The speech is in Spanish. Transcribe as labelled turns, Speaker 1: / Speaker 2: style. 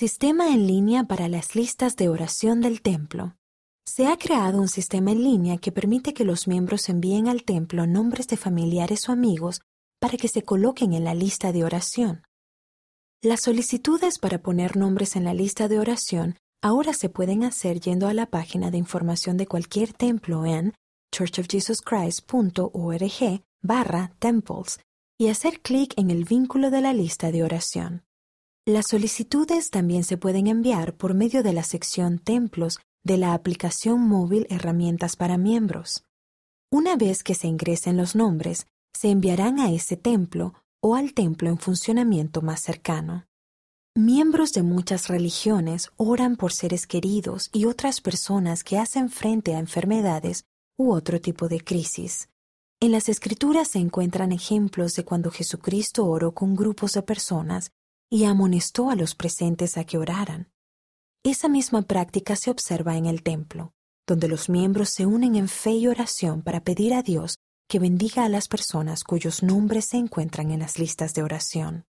Speaker 1: Sistema en línea para las listas de oración del templo. Se ha creado un sistema en línea que permite que los miembros envíen al templo nombres de familiares o amigos para que se coloquen en la lista de oración. Las solicitudes para poner nombres en la lista de oración ahora se pueden hacer yendo a la página de información de cualquier templo en churchofjesuschrist.org barra temples y hacer clic en el vínculo de la lista de oración. Las solicitudes también se pueden enviar por medio de la sección Templos de la aplicación móvil Herramientas para miembros. Una vez que se ingresen los nombres, se enviarán a ese templo o al templo en funcionamiento más cercano. Miembros de muchas religiones oran por seres queridos y otras personas que hacen frente a enfermedades u otro tipo de crisis. En las escrituras se encuentran ejemplos de cuando Jesucristo oró con grupos de personas y amonestó a los presentes a que oraran. Esa misma práctica se observa en el templo, donde los miembros se unen en fe y oración para pedir a Dios que bendiga a las personas cuyos nombres se encuentran en las listas de oración.